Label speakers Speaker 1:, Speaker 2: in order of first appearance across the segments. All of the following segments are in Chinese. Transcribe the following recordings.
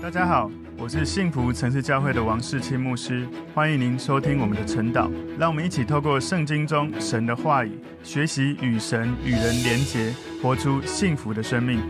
Speaker 1: 大家好，我是幸福城市教会的王世清牧师，欢迎您收听我们的晨祷。让我们一起透过圣经中神的话语，学习与神与人连结，活出幸福的生命。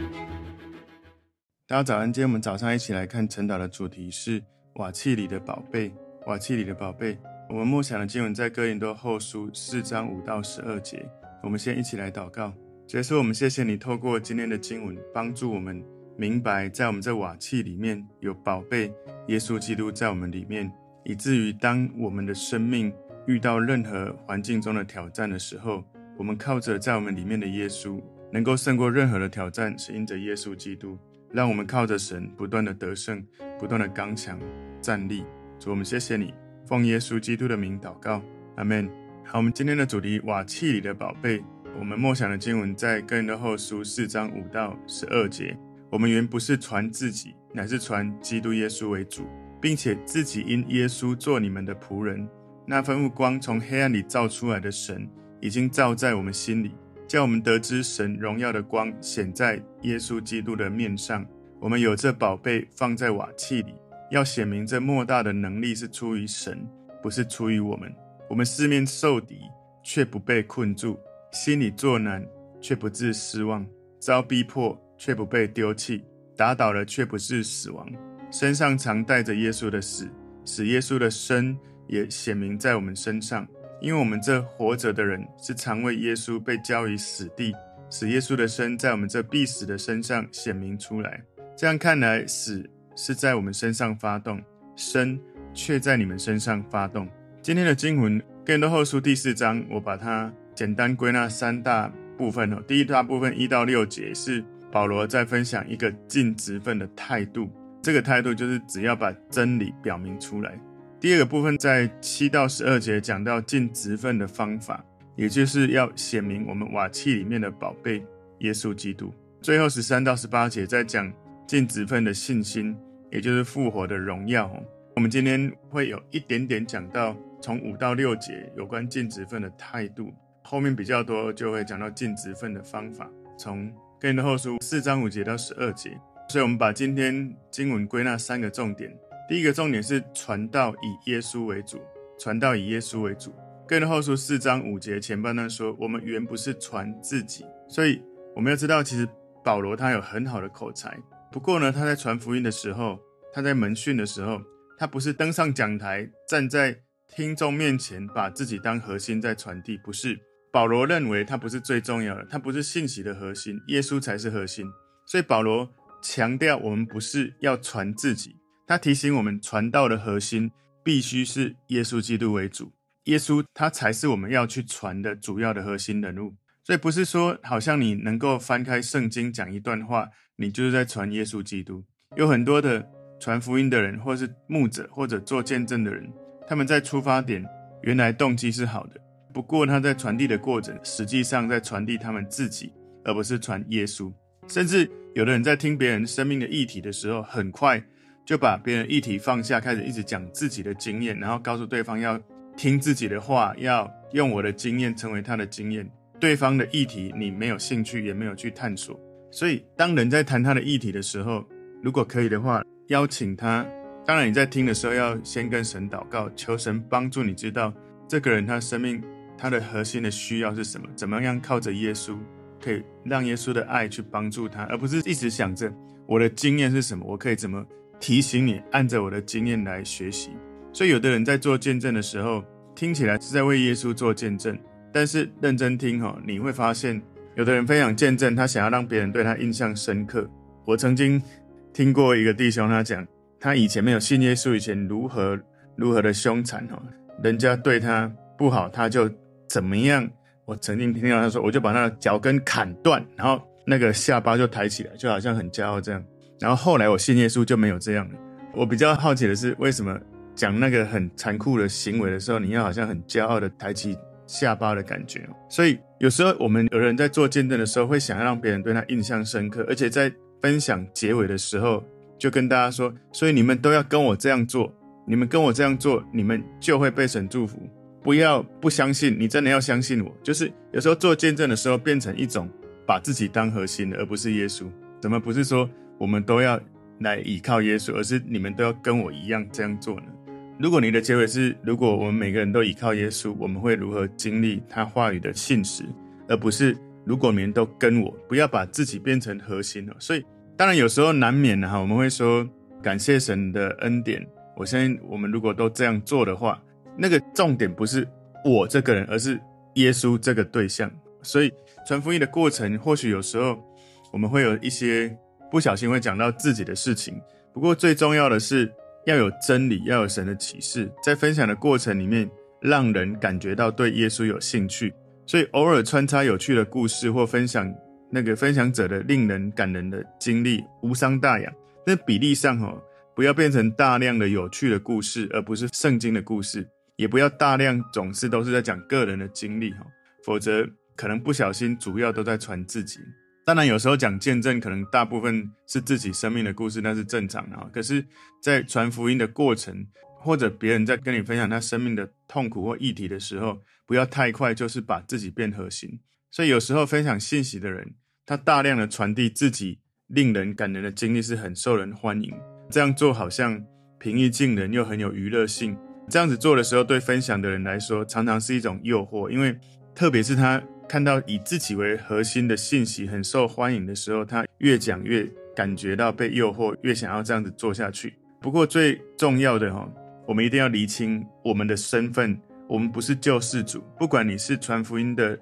Speaker 1: 大家早安，今天我们早上一起来看晨祷的主题是瓦器里的宝贝。瓦器里的宝贝，我们默想的经文在哥林多后书四章五到十二节。我们先一起来祷告，结束，我们谢谢你透过今天的经文，帮助我们。明白，在我们这瓦器里面有宝贝，耶稣基督在我们里面，以至于当我们的生命遇到任何环境中的挑战的时候，我们靠着在我们里面的耶稣，能够胜过任何的挑战，是因着耶稣基督，让我们靠着神不断的得胜，不断的刚强站立。主，我们谢谢你，奉耶稣基督的名祷告，阿门。好，我们今天的主题瓦器里的宝贝，我们默想的经文在哥林多后书四章五到十二节。我们原不是传自己，乃是传基督耶稣为主，并且自己因耶稣做你们的仆人。那吩咐光从黑暗里照出来的神，已经照在我们心里，叫我们得知神荣耀的光显在耶稣基督的面上。我们有这宝贝放在瓦器里，要显明这莫大的能力是出于神，不是出于我们。我们四面受敌，却不被困住；心里作难，却不致失望；遭逼迫。却不被丢弃，打倒了却不是死亡，身上常带着耶稣的死，使耶稣的生也显明在我们身上。因为我们这活着的人是常为耶稣被交于死地，使耶稣的生在我们这必死的身上显明出来。这样看来，死是在我们身上发动，生却在你们身上发动。今天的经文，哥林多后书第四章，我把它简单归纳三大部分哦。第一大部分一到六节是。保罗在分享一个尽职分的态度，这个态度就是只要把真理表明出来。第二个部分在七到十二节讲到尽职分的方法，也就是要显明我们瓦器里面的宝贝耶稣基督。最后十三到十八节在讲尽职分的信心，也就是复活的荣耀。我们今天会有一点点讲到从五到六节有关尽职分的态度，后面比较多就会讲到尽职分的方法，从。哥林多后书四章五节到十二节，所以我们把今天经文归纳三个重点。第一个重点是传道以耶稣为主，传道以耶稣为主。哥林多后书四章五节前半段说，我们原不是传自己，所以我们要知道，其实保罗他有很好的口才。不过呢，他在传福音的时候，他在门训的时候，他不是登上讲台，站在听众面前，把自己当核心在传递，不是。保罗认为他不是最重要的，他不是信息的核心，耶稣才是核心。所以保罗强调，我们不是要传自己，他提醒我们，传道的核心必须是耶稣基督为主，耶稣他才是我们要去传的主要的核心人物。所以不是说，好像你能够翻开圣经讲一段话，你就是在传耶稣基督。有很多的传福音的人，或是牧者，或者做见证的人，他们在出发点原来动机是好的。不过他在传递的过程，实际上在传递他们自己，而不是传耶稣。甚至有的人在听别人生命的议题的时候，很快就把别人议题放下，开始一直讲自己的经验，然后告诉对方要听自己的话，要用我的经验成为他的经验。对方的议题你没有兴趣，也没有去探索。所以当人在谈他的议题的时候，如果可以的话，邀请他。当然你在听的时候，要先跟神祷告，求神帮助你知道这个人他生命。他的核心的需要是什么？怎么样靠着耶稣，可以让耶稣的爱去帮助他，而不是一直想着我的经验是什么，我可以怎么提醒你，按着我的经验来学习。所以，有的人在做见证的时候，听起来是在为耶稣做见证，但是认真听哈，你会发现，有的人分享见证，他想要让别人对他印象深刻。我曾经听过一个弟兄，他讲他以前没有信耶稣以前如何如何的凶残哈，人家对他不好，他就。怎么样？我曾经听到他说，我就把他的脚跟砍断，然后那个下巴就抬起来，就好像很骄傲这样。然后后来我信耶稣就没有这样了。我比较好奇的是，为什么讲那个很残酷的行为的时候，你要好像很骄傲的抬起下巴的感觉？所以有时候我们有人在做见证的时候，会想要让别人对他印象深刻，而且在分享结尾的时候，就跟大家说：所以你们都要跟我这样做，你们跟我这样做，你们就会被神祝福。不要不相信，你真的要相信我。就是有时候做见证的时候，变成一种把自己当核心，而不是耶稣。怎么不是说我们都要来依靠耶稣，而是你们都要跟我一样这样做呢？如果你的结尾是如果我们每个人都依靠耶稣，我们会如何经历他话语的信实，而不是如果你们都跟我，不要把自己变成核心了。所以当然有时候难免的哈，我们会说感谢神的恩典。我相信我们如果都这样做的话，那个重点不是我这个人，而是耶稣这个对象。所以传福音的过程，或许有时候我们会有一些不小心会讲到自己的事情。不过最重要的是要有真理，要有神的启示，在分享的过程里面，让人感觉到对耶稣有兴趣。所以偶尔穿插有趣的故事，或分享那个分享者的令人感人的经历，无伤大雅。那比例上哦。不要变成大量的有趣的故事，而不是圣经的故事；也不要大量总是都是在讲个人的经历哈，否则可能不小心主要都在传自己。当然，有时候讲见证，可能大部分是自己生命的故事，那是正常的。可是，在传福音的过程，或者别人在跟你分享他生命的痛苦或议题的时候，不要太快就是把自己变核心。所以，有时候分享信息的人，他大量的传递自己令人感人的经历，是很受人欢迎。这样做好像平易近人，又很有娱乐性。这样子做的时候，对分享的人来说，常常是一种诱惑，因为特别是他看到以自己为核心的信息很受欢迎的时候，他越讲越感觉到被诱惑，越想要这样子做下去。不过最重要的哈，我们一定要厘清我们的身份，我们不是救世主。不管你是传福音的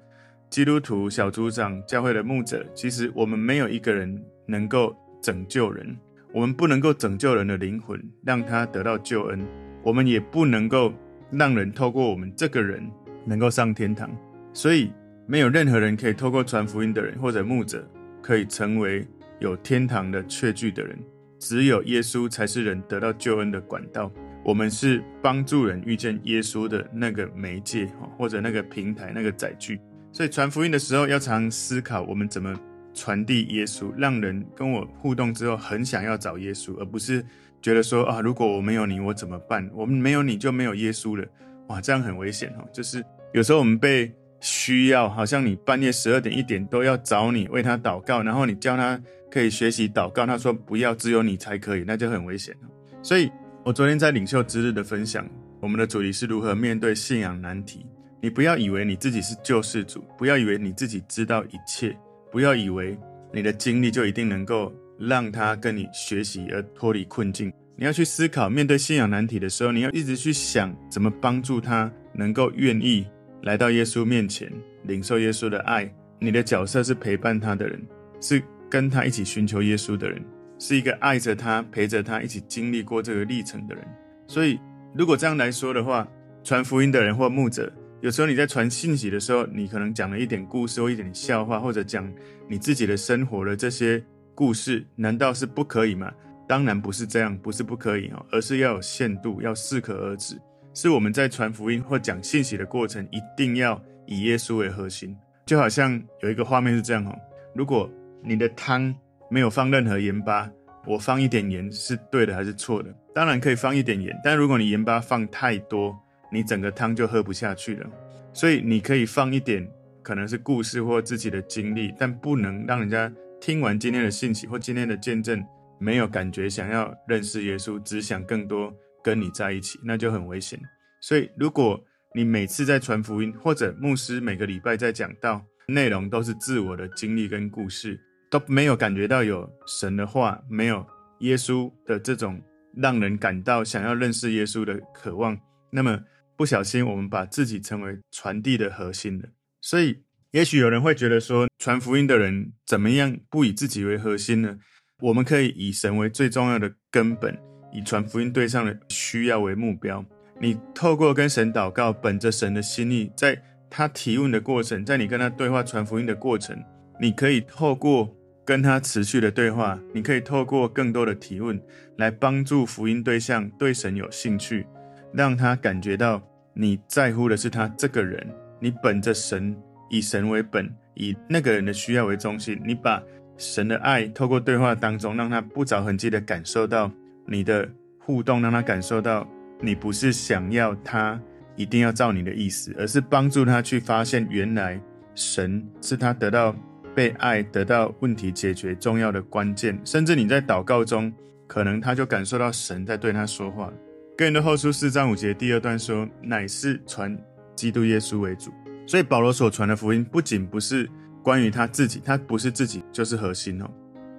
Speaker 1: 基督徒、小组长、教会的牧者，其实我们没有一个人能够拯救人。我们不能够拯救人的灵魂，让他得到救恩；我们也不能够让人透过我们这个人能够上天堂。所以，没有任何人可以透过传福音的人或者牧者，可以成为有天堂的确据的人。只有耶稣才是人得到救恩的管道。我们是帮助人遇见耶稣的那个媒介，或者那个平台、那个载具。所以，传福音的时候要常思考，我们怎么。传递耶稣，让人跟我互动之后很想要找耶稣，而不是觉得说啊，如果我没有你，我怎么办？我们没有你就没有耶稣了，哇，这样很危险哦。就是有时候我们被需要，好像你半夜十二点一点都要找你为他祷告，然后你叫他可以学习祷告，他说不要，只有你才可以，那就很危险。所以我昨天在领袖之日的分享，我们的主题是如何面对信仰难题。你不要以为你自己是救世主，不要以为你自己知道一切。不要以为你的经历就一定能够让他跟你学习而脱离困境。你要去思考，面对信仰难题的时候，你要一直去想怎么帮助他能够愿意来到耶稣面前，领受耶稣的爱。你的角色是陪伴他的人，是跟他一起寻求耶稣的人，是一个爱着他、陪着他一起经历过这个历程的人。所以，如果这样来说的话，传福音的人或牧者。有时候你在传信息的时候，你可能讲了一点故事或一点笑话，或者讲你自己的生活的这些故事，难道是不可以吗？当然不是这样，不是不可以哦，而是要有限度，要适可而止。是我们在传福音或讲信息的过程，一定要以耶稣为核心。就好像有一个画面是这样哦，如果你的汤没有放任何盐巴，我放一点盐是对的还是错的？当然可以放一点盐，但如果你盐巴放太多，你整个汤就喝不下去了，所以你可以放一点，可能是故事或自己的经历，但不能让人家听完今天的信息或今天的见证，没有感觉想要认识耶稣，只想更多跟你在一起，那就很危险。所以，如果你每次在传福音，或者牧师每个礼拜在讲道，内容都是自我的经历跟故事，都没有感觉到有神的话，没有耶稣的这种让人感到想要认识耶稣的渴望，那么。不小心，我们把自己成为传递的核心了。所以，也许有人会觉得说，传福音的人怎么样不以自己为核心呢？我们可以以神为最重要的根本，以传福音对象的需要为目标。你透过跟神祷告，本着神的心意，在他提问的过程，在你跟他对话传福音的过程，你可以透过跟他持续的对话，你可以透过更多的提问，来帮助福音对象对神有兴趣。让他感觉到你在乎的是他这个人，你本着神，以神为本，以那个人的需要为中心，你把神的爱透过对话当中，让他不着痕迹的感受到你的互动，让他感受到你不是想要他一定要照你的意思，而是帮助他去发现原来神是他得到被爱、得到问题解决重要的关键。甚至你在祷告中，可能他就感受到神在对他说话。哥林多后书四章五节第二段说：“乃是传基督耶稣为主。”所以保罗所传的福音不仅不是关于他自己，他不是自己就是核心哦。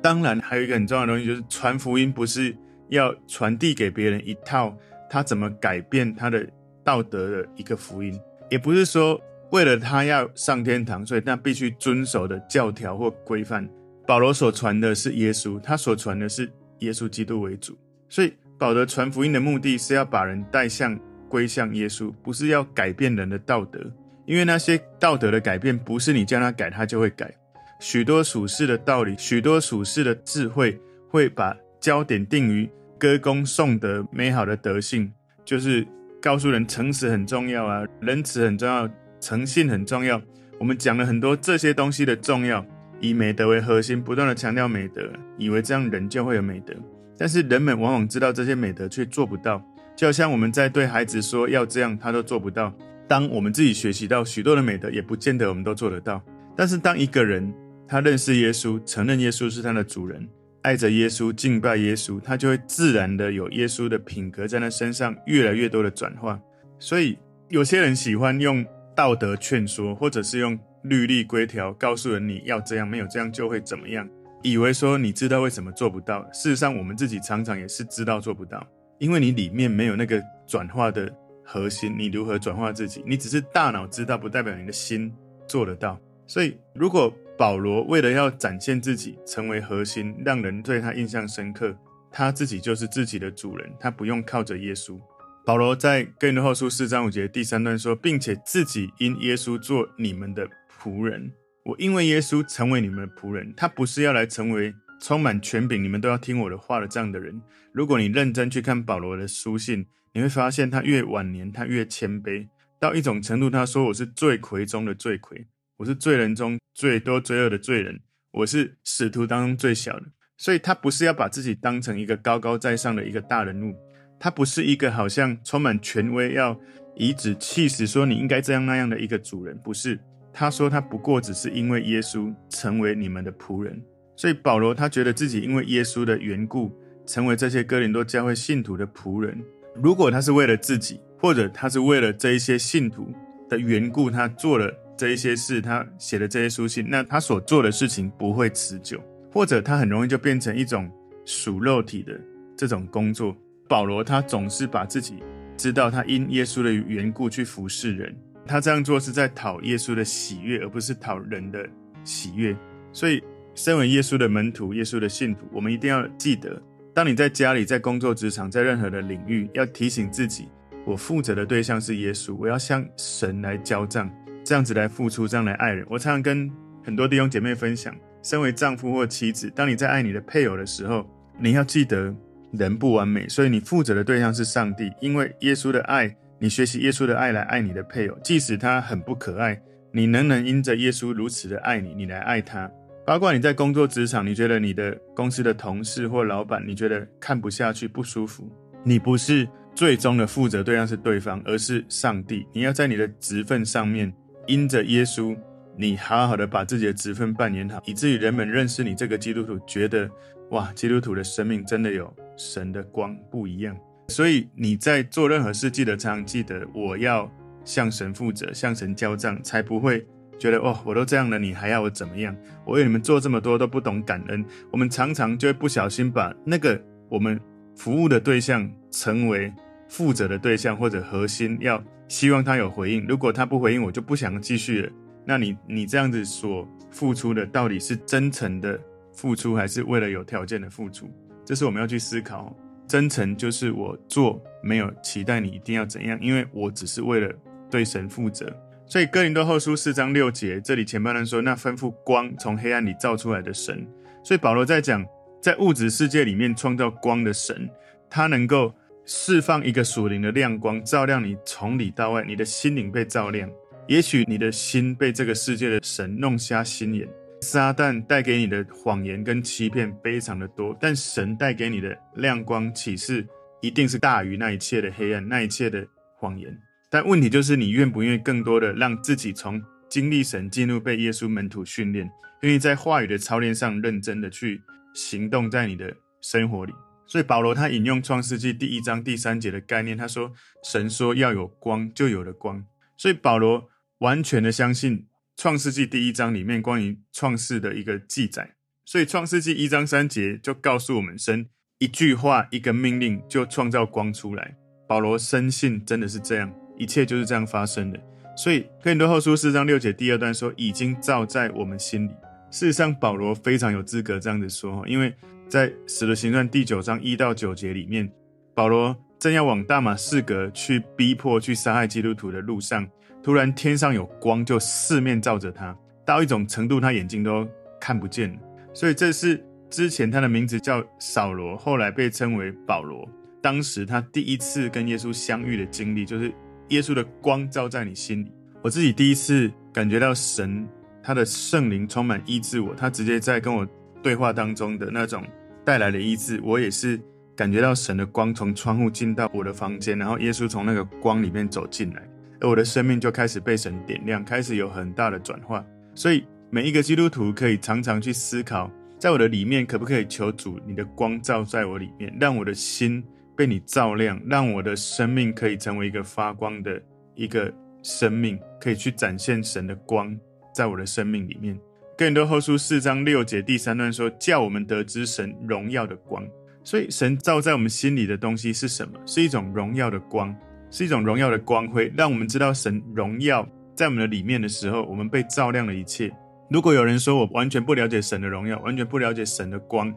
Speaker 1: 当然还有一个很重要的东西，就是传福音不是要传递给别人一套他怎么改变他的道德的一个福音，也不是说为了他要上天堂，所以他必须遵守的教条或规范。保罗所传的是耶稣，他所传的是耶稣基督为主，所以保罗传福音的目的是要把人带向归向耶稣，不是要改变人的道德，因为那些道德的改变不是你叫他改，他就会改。许多属世的道理，许多属世的智慧，会把焦点定于歌功颂德、美好的德性，就是告诉人诚实很重要啊，仁慈很重要，诚信很重要。我们讲了很多这些东西的重要。以美德为核心，不断地强调美德，以为这样人就会有美德。但是人们往往知道这些美德，却做不到。就好像我们在对孩子说要这样，他都做不到。当我们自己学习到许多的美德，也不见得我们都做得到。但是当一个人他认识耶稣，承认耶稣是他的主人，爱着耶稣，敬拜耶稣，他就会自然的有耶稣的品格在他身上越来越多的转化。所以有些人喜欢用道德劝说，或者是用。律例规条告诉人你要这样，没有这样就会怎么样，以为说你知道为什么做不到。事实上，我们自己常常也是知道做不到，因为你里面没有那个转化的核心。你如何转化自己？你只是大脑知道，不代表你的心做得到。所以，如果保罗为了要展现自己，成为核心，让人对他印象深刻，他自己就是自己的主人，他不用靠着耶稣。保罗在哥林多后书四章五节第三段说，并且自己因耶稣做你们的。仆人，我因为耶稣成为你们的仆人。他不是要来成为充满权柄、你们都要听我的话的这样的人。如果你认真去看保罗的书信，你会发现他越晚年，他越谦卑到一种程度。他说：“我是罪魁中的罪魁，我是罪人中最多罪恶的罪人，我是使徒当中最小的。”所以，他不是要把自己当成一个高高在上的一个大人物，他不是一个好像充满权威要颐指气使说你应该这样那样的一个主人，不是。他说：“他不过只是因为耶稣成为你们的仆人，所以保罗他觉得自己因为耶稣的缘故，成为这些哥林多教会信徒的仆人。如果他是为了自己，或者他是为了这一些信徒的缘故，他做了这一些事，他写了这些书信，那他所做的事情不会持久，或者他很容易就变成一种属肉体的这种工作。保罗他总是把自己知道他因耶稣的缘故去服侍人。”他这样做是在讨耶稣的喜悦，而不是讨人的喜悦。所以，身为耶稣的门徒、耶稣的信徒，我们一定要记得：当你在家里、在工作职场、在任何的领域，要提醒自己，我负责的对象是耶稣，我要向神来交账，这样子来付出，这样来爱人。我常常跟很多弟兄姐妹分享：身为丈夫或妻子，当你在爱你的配偶的时候，你要记得人不完美，所以你负责的对象是上帝，因为耶稣的爱。你学习耶稣的爱来爱你的配偶，即使他很不可爱，你能不能因着耶稣如此的爱你，你来爱他？包括你在工作职场，你觉得你的公司的同事或老板，你觉得看不下去、不舒服，你不是最终的负责对象是对方，而是上帝。你要在你的职分上面，因着耶稣，你好好的把自己的职分扮演好，以至于人们认识你这个基督徒，觉得哇，基督徒的生命真的有神的光，不一样。所以你在做任何事，记得常常记得，我要向神负责，向神交账，才不会觉得哦，我都这样了，你还要我怎么样？我为你们做这么多都不懂感恩。我们常常就会不小心把那个我们服务的对象成为负责的对象或者核心，要希望他有回应。如果他不回应，我就不想继续了。那你你这样子所付出的，到底是真诚的付出，还是为了有条件的付出？这是我们要去思考。真诚就是我做没有期待你一定要怎样，因为我只是为了对神负责。所以哥林多后书四章六节，这里前半段说，那吩咐光从黑暗里照出来的神。所以保罗在讲，在物质世界里面创造光的神，他能够释放一个属灵的亮光，照亮你从里到外，你的心灵被照亮。也许你的心被这个世界的神弄瞎心眼。撒旦带给你的谎言跟欺骗非常的多，但神带给你的亮光启示一定是大于那一切的黑暗，那一切的谎言。但问题就是你愿不愿意更多的让自己从经历神进入被耶稣门徒训练，愿意在话语的操练上认真的去行动在你的生活里。所以保罗他引用创世纪第一章第三节的概念，他说：“神说要有光，就有了光。”所以保罗完全的相信创世纪第一章里面关于创世的一个记载。所以创世纪一章三节就告诉我们，神一句话一个命令就创造光出来。保罗深信真的是这样，一切就是这样发生的。所以哥林多后书四章六节第二段说：“已经造在我们心里。”事实上，保罗非常有资格这样子说，因为在使徒行传第九章一到九节里面，保罗。正要往大马士革去逼迫、去杀害基督徒的路上，突然天上有光，就四面照着他，到一种程度，他眼睛都看不见了。所以这是之前他的名字叫扫罗，后来被称为保罗。当时他第一次跟耶稣相遇的经历，就是耶稣的光照在你心里。我自己第一次感觉到神他的圣灵充满医治我，他直接在跟我对话当中的那种带来的医治，我也是。感觉到神的光从窗户进到我的房间，然后耶稣从那个光里面走进来，而我的生命就开始被神点亮，开始有很大的转化。所以每一个基督徒可以常常去思考，在我的里面可不可以求主，你的光照在我里面，让我的心被你照亮，让我的生命可以成为一个发光的一个生命，可以去展现神的光在我的生命里面。哥林多后书四章六节第三段说：“叫我们得知神荣耀的光。”所以，神照在我们心里的东西是什么？是一种荣耀的光，是一种荣耀的光辉，让我们知道神荣耀在我们的里面的时候，我们被照亮了一切。如果有人说我完全不了解神的荣耀，完全不了解神的光，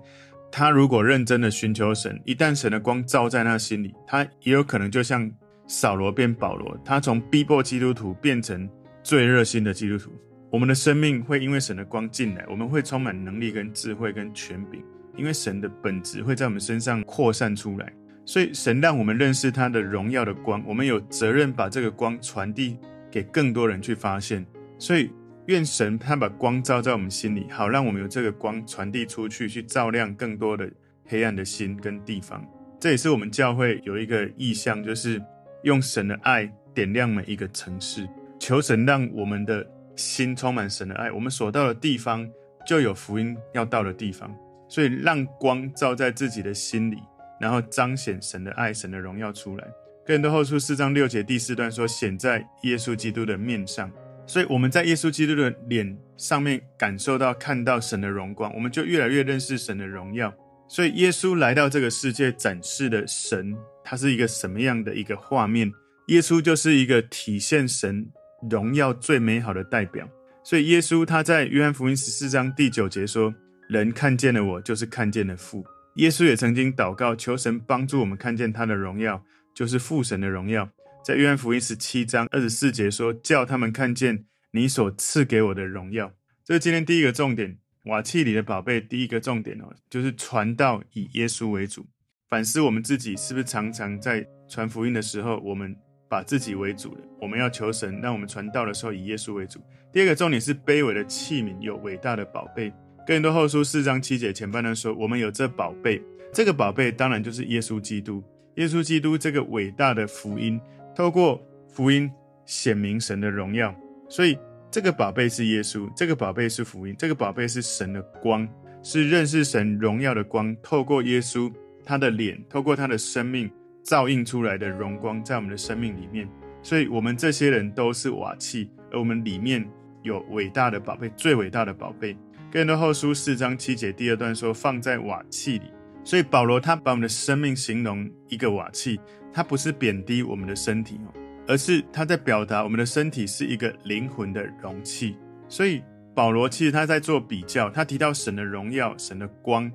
Speaker 1: 他如果认真的寻求神，一旦神的光照在他心里，他也有可能就像扫罗变保罗，他从逼迫基督徒变成最热心的基督徒。我们的生命会因为神的光进来，我们会充满能力、跟智慧、跟权柄。因为神的本质会在我们身上扩散出来，所以神让我们认识他的荣耀的光，我们有责任把这个光传递给更多人去发现。所以愿神他把光照在我们心里，好让我们有这个光传递出去，去照亮更多的黑暗的心跟地方。这也是我们教会有一个意向，就是用神的爱点亮每一个城市，求神让我们的心充满神的爱，我们所到的地方就有福音要到的地方。所以让光照在自己的心里，然后彰显神的爱、神的荣耀出来。哥林多后书四章六节第四段说：“显在耶稣基督的面上。”所以我们在耶稣基督的脸上面感受到、看到神的荣光，我们就越来越认识神的荣耀。所以耶稣来到这个世界展示的神，他是一个什么样的一个画面？耶稣就是一个体现神荣耀最美好的代表。所以耶稣他在约翰福音十四章第九节说。人看见了我，就是看见了父。耶稣也曾经祷告，求神帮助我们看见他的荣耀，就是父神的荣耀。在约翰福音十七章二十四节说：“叫他们看见你所赐给我的荣耀。”这是今天第一个重点。瓦器里的宝贝，第一个重点哦，就是传道以耶稣为主。反思我们自己，是不是常常在传福音的时候，我们把自己为主了？我们要求神，让我们传道的时候以耶稣为主。第二个重点是卑微的器皿有伟大的宝贝。哥林多后书四章七节前半段说：“我们有这宝贝，这个宝贝当然就是耶稣基督。耶稣基督这个伟大的福音，透过福音显明神的荣耀。所以这个宝贝是耶稣，这个宝贝是福音，这个宝贝是神的光，是认识神荣耀的光。透过耶稣他的脸，透过他的生命照映出来的荣光，在我们的生命里面。所以我们这些人都是瓦器，而我们里面有伟大的宝贝，最伟大的宝贝。”哥林多后书四章七节第二段说，放在瓦器里，所以保罗他把我们的生命形容一个瓦器，他不是贬低我们的身体哦，而是他在表达我们的身体是一个灵魂的容器。所以保罗其实他在做比较，他提到神的荣耀、神的光，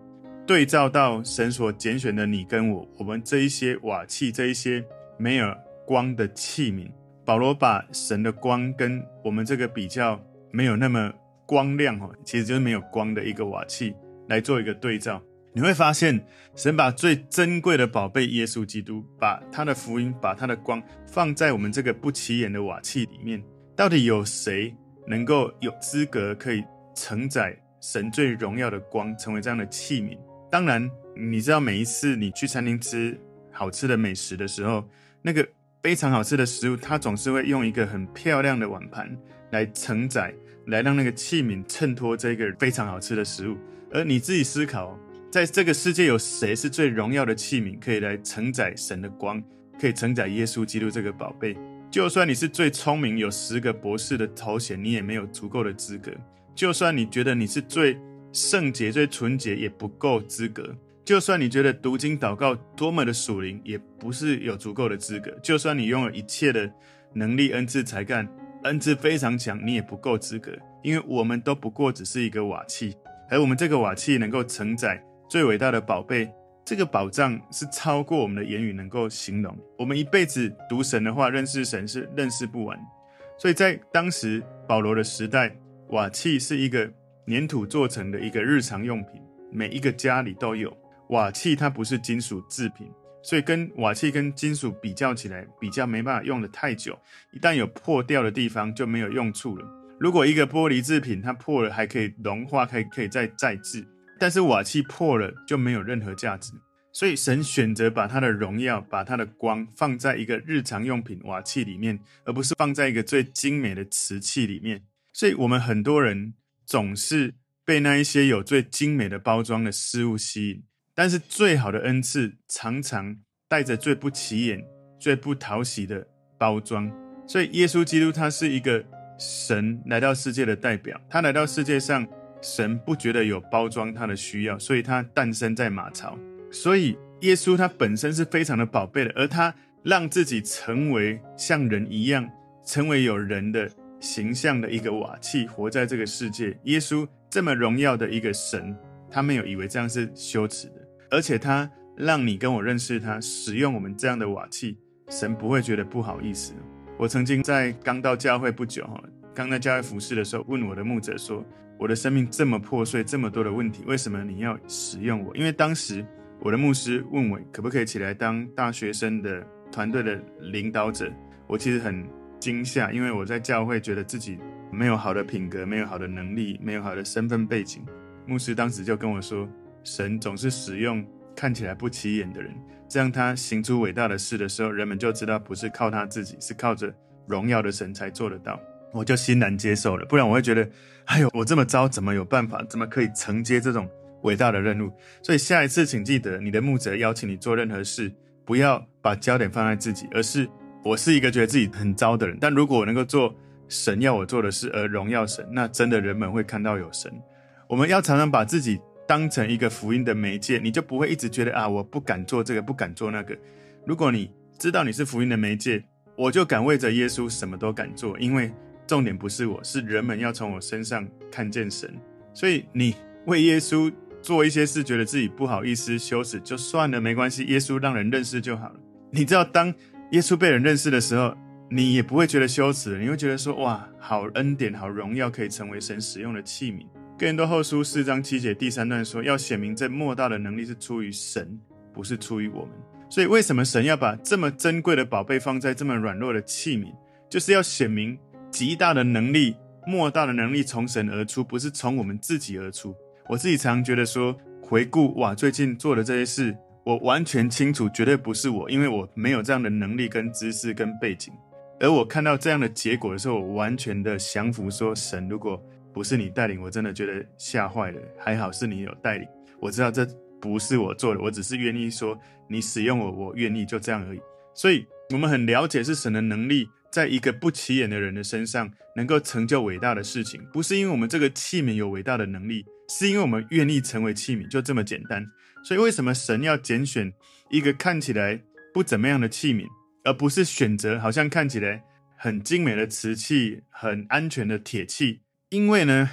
Speaker 1: 对照到神所拣选的你跟我，我们这一些瓦器，这一些没有光的器皿，保罗把神的光跟我们这个比较没有那么。光亮哦，其实就是没有光的一个瓦器来做一个对照，你会发现神把最珍贵的宝贝耶稣基督，把他的福音，把他的光放在我们这个不起眼的瓦器里面。到底有谁能够有资格可以承载神最荣耀的光，成为这样的器皿？当然，你知道每一次你去餐厅吃好吃的美食的时候，那个非常好吃的食物，它总是会用一个很漂亮的碗盘来承载。来让那个器皿衬托这个非常好吃的食物，而你自己思考，在这个世界有谁是最荣耀的器皿，可以来承载神的光，可以承载耶稣基督这个宝贝？就算你是最聪明，有十个博士的头衔，你也没有足够的资格。就算你觉得你是最圣洁、最纯洁，也不够资格。就算你觉得读经祷告多么的属灵，也不是有足够的资格。就算你拥有一切的能力、恩赐、才干，恩赐非常强，你也不够资格。因为我们都不过只是一个瓦器，而我们这个瓦器能够承载最伟大的宝贝。这个宝藏是超过我们的言语能够形容。我们一辈子读神的话，认识神是认识不完。所以在当时保罗的时代，瓦器是一个粘土做成的一个日常用品，每一个家里都有。瓦器它不是金属制品，所以跟瓦器跟金属比较起来，比较没办法用得太久。一旦有破掉的地方，就没有用处了。如果一个玻璃制品它破了，还可以融化，可以可以再再制。但是瓦器破了就没有任何价值，所以神选择把他的荣耀、把他的光放在一个日常用品瓦器里面，而不是放在一个最精美的瓷器里面。所以，我们很多人总是被那一些有最精美的包装的事物吸引，但是最好的恩赐常常带着最不起眼、最不讨喜的包装。所以，耶稣基督他是一个神来到世界的代表，他来到世界上。神不觉得有包装他的需要，所以他诞生在马槽。所以耶稣他本身是非常的宝贝的，而他让自己成为像人一样，成为有人的形象的一个瓦器，活在这个世界。耶稣这么荣耀的一个神，他没有以为这样是羞耻的，而且他让你跟我认识他，使用我们这样的瓦器，神不会觉得不好意思。我曾经在刚到教会不久，哈，刚在教会服侍的时候，问我的牧者说。我的生命这么破碎，这么多的问题，为什么你要使用我？因为当时我的牧师问我可不可以起来当大学生的团队的领导者，我其实很惊吓，因为我在教会觉得自己没有好的品格，没有好的能力，没有好的身份背景。牧师当时就跟我说，神总是使用看起来不起眼的人，这样他行出伟大的事的时候，人们就知道不是靠他自己，是靠着荣耀的神才做得到。我就欣然接受了，不然我会觉得，哎呦，我这么糟，怎么有办法？怎么可以承接这种伟大的任务？所以下一次，请记得，你的牧者邀请你做任何事，不要把焦点放在自己，而是我是一个觉得自己很糟的人，但如果我能够做神要我做的事而荣耀神，那真的人们会看到有神。我们要常常把自己当成一个福音的媒介，你就不会一直觉得啊，我不敢做这个，不敢做那个。如果你知道你是福音的媒介，我就敢为着耶稣什么都敢做，因为。重点不是我，是人们要从我身上看见神。所以你为耶稣做一些事，觉得自己不好意思、羞耻，就算了，没关系。耶稣让人认识就好了。你知道，当耶稣被人认识的时候，你也不会觉得羞耻，你会觉得说：哇，好恩典、好荣耀，可以成为神使用的器皿。哥林多后书四章七节第三段说：要显明这莫大的能力是出于神，不是出于我们。所以，为什么神要把这么珍贵的宝贝放在这么软弱的器皿？就是要显明。极大的能力，莫大的能力从神而出，不是从我们自己而出。我自己常觉得说，回顾哇，最近做的这些事，我完全清楚，绝对不是我，因为我没有这样的能力、跟知识、跟背景。而我看到这样的结果的时候，我完全的降服，说神，如果不是你带领，我真的觉得吓坏了。还好是你有带领，我知道这不是我做的，我只是愿意说你使用我，我愿意就这样而已。所以，我们很了解是神的能力。在一个不起眼的人的身上，能够成就伟大的事情，不是因为我们这个器皿有伟大的能力，是因为我们愿意成为器皿，就这么简单。所以，为什么神要拣选一个看起来不怎么样的器皿，而不是选择好像看起来很精美的瓷器、很安全的铁器？因为呢，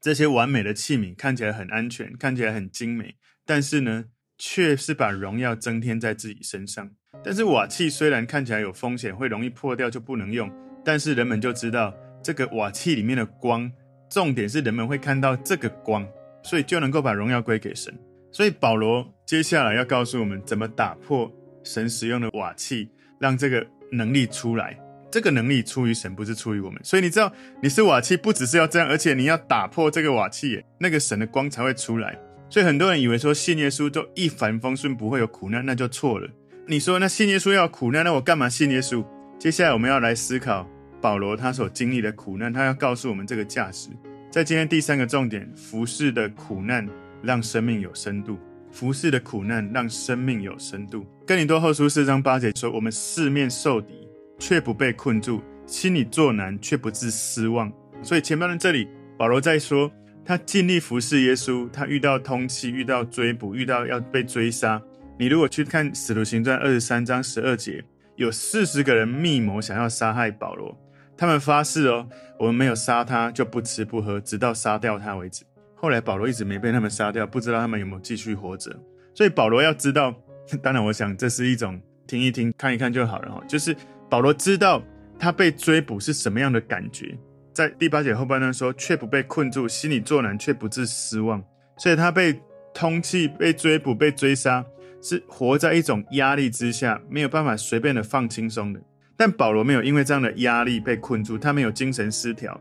Speaker 1: 这些完美的器皿看起来很安全，看起来很精美，但是呢，却是把荣耀增添在自己身上。但是瓦器虽然看起来有风险，会容易破掉，就不能用，但是人们就知道这个瓦器里面的光，重点是人们会看到这个光，所以就能够把荣耀归给神。所以保罗接下来要告诉我们怎么打破神使用的瓦器，让这个能力出来。这个能力出于神，不是出于我们。所以你知道你是瓦器，不只是要这样，而且你要打破这个瓦器，那个神的光才会出来。所以很多人以为说信耶稣就一帆风顺，不会有苦难，那就错了。你说那信耶稣要苦难，那我干嘛信耶稣？接下来我们要来思考保罗他所经历的苦难，他要告诉我们这个价值。在今天第三个重点，服侍的苦难让生命有深度。服侍的苦难让生命有深度。哥林多后书四章八节说：“我们四面受敌，却不被困住；心里作难，却不致失望。”所以前半段这里保罗在说，他尽力服侍耶稣，他遇到通缉，遇到追捕，遇到要被追杀。你如果去看使徒行传二十三章十二节，有四十个人密谋想要杀害保罗。他们发誓哦，我们没有杀他，就不吃不喝，直到杀掉他为止。后来保罗一直没被他们杀掉，不知道他们有没有继续活着。所以保罗要知道，当然我想这是一种听一听、看一看就好了哈。就是保罗知道他被追捕是什么样的感觉，在第八节后半段说，却不被困住，心里作难，却不致失望。所以他被通缉、被追捕、被追杀，是活在一种压力之下，没有办法随便的放轻松的。但保罗没有因为这样的压力被困住，他没有精神失调，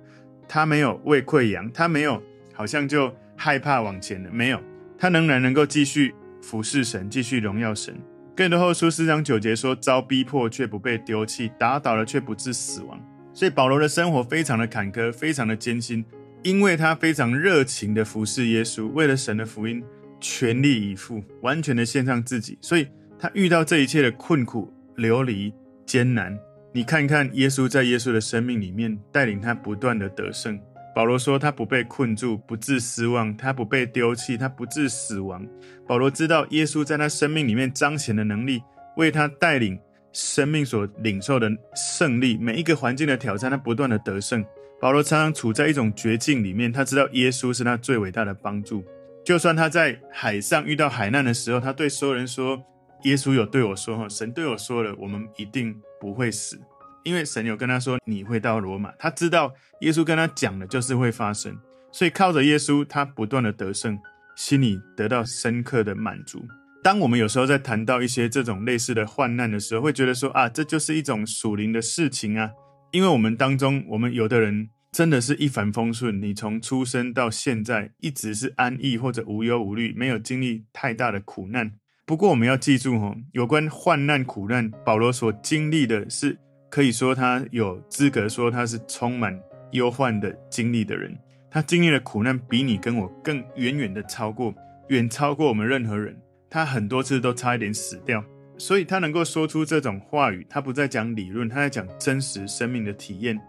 Speaker 1: 他没有胃溃疡，他没有好像就害怕往前了，没有，他仍然能够继续服侍神，继续荣耀神。更多后书四章九节说：遭逼迫却不被丢弃，打倒了却不致死亡。所以保罗的生活非常的坎坷，非常的艰辛，因为他非常热情的服侍耶稣，为了神的福音全力以赴，完全的献上自己，所以他遇到这一切的困苦、流离、艰难。你看看耶稣在耶稣的生命里面带领他不断的得胜。保罗说他不被困住，不致失望；他不被丢弃，他不致死亡。保罗知道耶稣在他生命里面彰显的能力，为他带领生命所领受的胜利。每一个环境的挑战，他不断的得胜。保罗常常处在一种绝境里面，他知道耶稣是他最伟大的帮助。就算他在海上遇到海难的时候，他对所有人说。耶稣有对我说：“哈，神对我说了，我们一定不会死，因为神有跟他说你会到罗马。他知道耶稣跟他讲的就是会发生，所以靠着耶稣，他不断的得胜，心里得到深刻的满足。当我们有时候在谈到一些这种类似的患难的时候，会觉得说啊，这就是一种属灵的事情啊，因为我们当中，我们有的人真的是一帆风顺，你从出生到现在一直是安逸或者无忧无虑，没有经历太大的苦难。”不过我们要记住哦，有关患难苦难，保罗所经历的是，可以说他有资格说他是充满忧患的经历的人。他经历的苦难比你跟我更远远的超过，远超过我们任何人。他很多次都差一点死掉，所以他能够说出这种话语。他不再讲理论，他在讲真实生命的体验。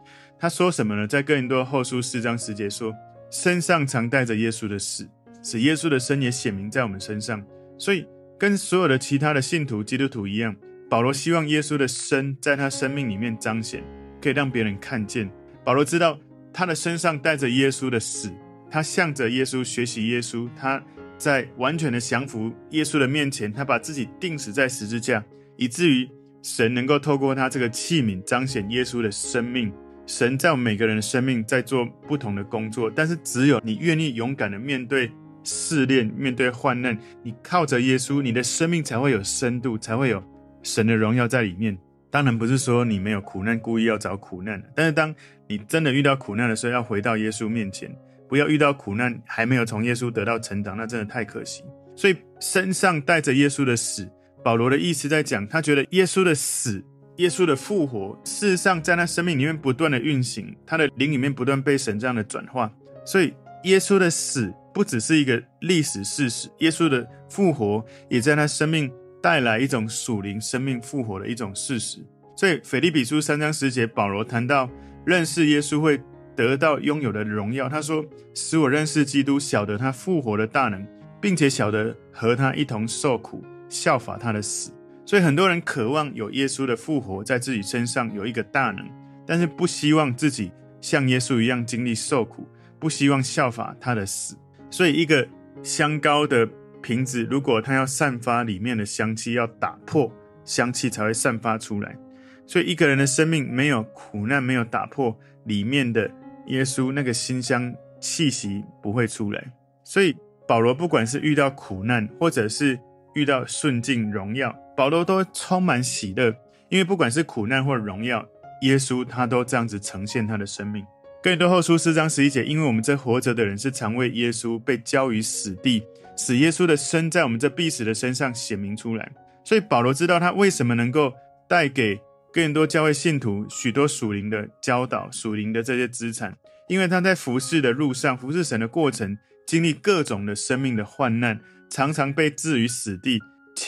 Speaker 1: 他说什么呢？在哥林多后书四章十节说：“身上常带着耶稣的死，使耶稣的生也显明在我们身上。”所以。跟所有的其他的信徒基督徒一样，保罗希望耶稣的生在他生命里面彰显，可以让别人看见。保罗知道他的身上带着耶稣的死，他向着耶稣学习耶稣，他在完全的降服耶稣的面前，他把自己钉死在十字架，以至于神能够透过他这个器皿彰显耶稣的生命。神在我们每个人的生命在做不同的工作，但是只有你愿意勇敢的面对。试炼，面对患难，你靠着耶稣，你的生命才会有深度，才会有神的荣耀在里面。当然不是说你没有苦难，故意要找苦难。但是当你真的遇到苦难的时候，要回到耶稣面前，不要遇到苦难还没有从耶稣得到成长，那真的太可惜。所以身上带着耶稣的死，保罗的意思在讲，他觉得耶稣的死，耶稣的复活，事实上在他生命里面不断的运行，他的灵里面不断被神这样的转化。所以耶稣的死。不只是一个历史事实，耶稣的复活也在他生命带来一种属灵生命复活的一种事实。所以，腓立比书三章十节，保罗谈到认识耶稣会得到拥有的荣耀。他说：“使我认识基督，晓得他复活的大能，并且晓得和他一同受苦，效法他的死。”所以，很多人渴望有耶稣的复活在自己身上有一个大能，但是不希望自己像耶稣一样经历受苦，不希望效法他的死。所以，一个香膏的瓶子，如果它要散发里面的香气，要打破香气才会散发出来。所以，一个人的生命没有苦难，没有打破里面的耶稣那个馨香气息，不会出来。所以，保罗不管是遇到苦难，或者是遇到顺境荣耀，保罗都充满喜乐，因为不管是苦难或荣耀，耶稣他都这样子呈现他的生命。哥林多后书四章十一节，因为我们这活着的人是常为耶稣被交于死地，使耶稣的生在我们这必死的身上显明出来。所以保罗知道他为什么能够带给哥林多教会信徒许多属灵的教导、属灵的这些资产，因为他在服侍的路上、服侍神的过程，经历各种的生命的患难，常常被置于死地，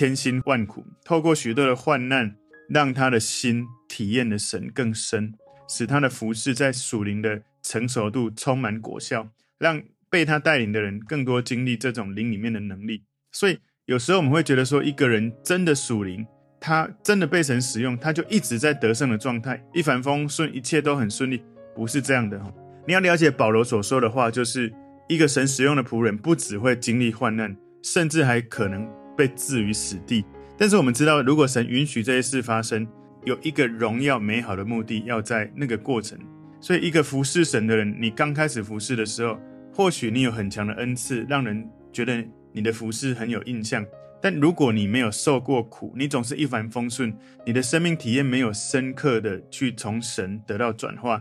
Speaker 1: 千辛万苦，透过许多的患难，让他的心体验的神更深，使他的服事在属灵的成熟度充满果效，让被他带领的人更多经历这种灵里面的能力。所以有时候我们会觉得说，一个人真的属灵，他真的被神使用，他就一直在得胜的状态，一帆风顺，一切都很顺利，不是这样的。你要了解保罗所说的话，就是一个神使用的仆人，不只会经历患难，甚至还可能被置于死地。但是我们知道，如果神允许这些事发生，有一个荣耀美好的目的要在那个过程。所以，一个服侍神的人，你刚开始服侍的时候，或许你有很强的恩赐，让人觉得你的服侍很有印象。但如果你没有受过苦，你总是一帆风顺，你的生命体验没有深刻的去从神得到转化，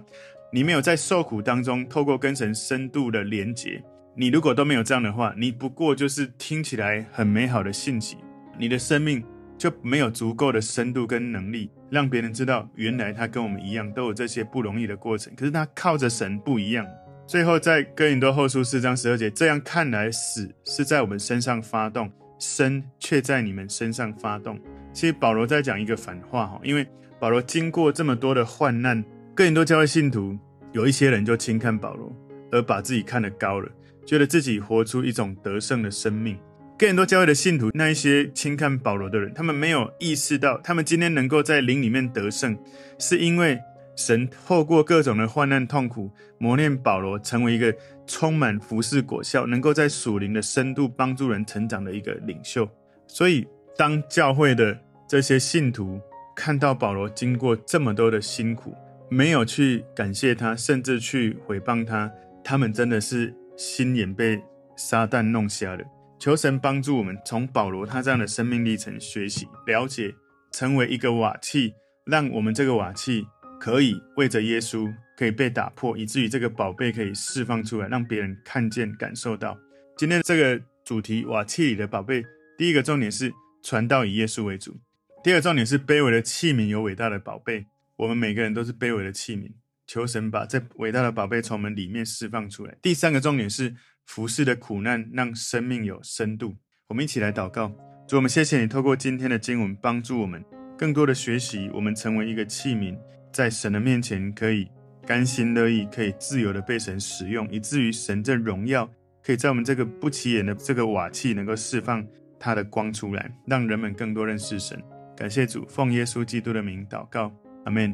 Speaker 1: 你没有在受苦当中透过跟神深度的连结，你如果都没有这样的话，你不过就是听起来很美好的信息，你的生命就没有足够的深度跟能力，让别人知道原来他跟我们一样都有这些不容易的过程，可是他靠着神不一样。最后在哥林多后书四章十二节，这样看来死是在我们身上发动。生却在你们身上发动。其实保罗在讲一个反话哈，因为保罗经过这么多的患难，哥林多教会信徒有一些人就轻看保罗，而把自己看得高了，觉得自己活出一种得胜的生命。更多教会的信徒那一些轻看保罗的人，他们没有意识到，他们今天能够在灵里面得胜，是因为。神透过各种的患难痛苦磨练保罗，成为一个充满服事果效，能够在属灵的深度帮助人成长的一个领袖。所以，当教会的这些信徒看到保罗经过这么多的辛苦，没有去感谢他，甚至去毁谤他，他们真的是心眼被撒旦弄瞎了。求神帮助我们，从保罗他这样的生命历程学习、了解，成为一个瓦器，让我们这个瓦器。可以为着耶稣可以被打破，以至于这个宝贝可以释放出来，让别人看见、感受到。今天这个主题瓦器里的宝贝，第一个重点是传道以耶稣为主；第二个重点是卑微的器皿有伟大的宝贝。我们每个人都是卑微的器皿，求神把这伟大的宝贝从我们里面释放出来。第三个重点是服侍的苦难让生命有深度。我们一起来祷告，主，我们谢谢你透过今天的经文帮助我们更多的学习，我们成为一个器皿。在神的面前，可以甘心乐意，可以自由的被神使用，以至于神这荣耀可以在我们这个不起眼的这个瓦器，能够释放它的光出来，让人们更多认识神。感谢主，奉耶稣基督的名祷告，阿门。